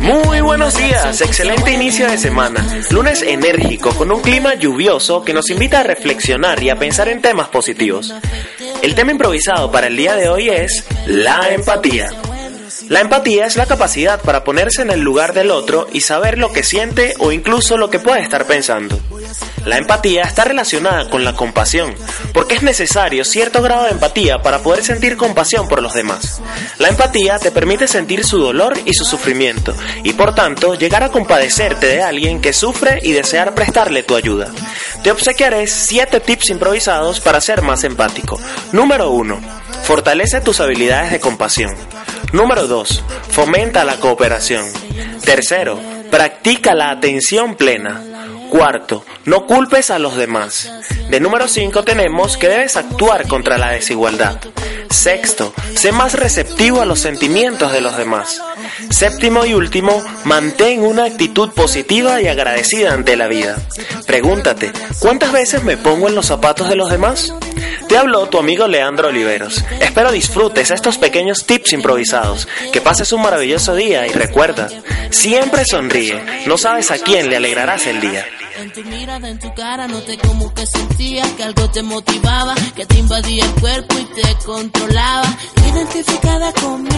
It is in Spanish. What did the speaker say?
Muy buenos días, excelente inicio de semana. Lunes enérgico, con un clima lluvioso que nos invita a reflexionar y a pensar en temas positivos. El tema improvisado para el día de hoy es la empatía. La empatía es la capacidad para ponerse en el lugar del otro y saber lo que siente o incluso lo que puede estar pensando. La empatía está relacionada con la compasión, porque es necesario cierto grado de empatía para poder sentir compasión por los demás. La empatía te permite sentir su dolor y su sufrimiento, y por tanto llegar a compadecerte de alguien que sufre y desear prestarle tu ayuda. Te obsequiaré 7 tips improvisados para ser más empático. Número 1. Fortalece tus habilidades de compasión. Número 2. Fomenta la cooperación. Tercero, practica la atención plena. Cuarto, no culpes a los demás. De número 5 tenemos que debes actuar contra la desigualdad. Sexto, sé más receptivo a los sentimientos de los demás. Séptimo y último, mantén una actitud positiva y agradecida ante la vida. Pregúntate, ¿cuántas veces me pongo en los zapatos de los demás? Te habló tu amigo Leandro Oliveros. Espero disfrutes estos pequeños tips improvisados. Que pases un maravilloso día y recuerda, siempre sonríe. No sabes a quién le alegrarás el día. En tu mirada, en tu cara, noté como que sentía que algo te motivaba, que te invadía el cuerpo y te controlaba. Identificada conmigo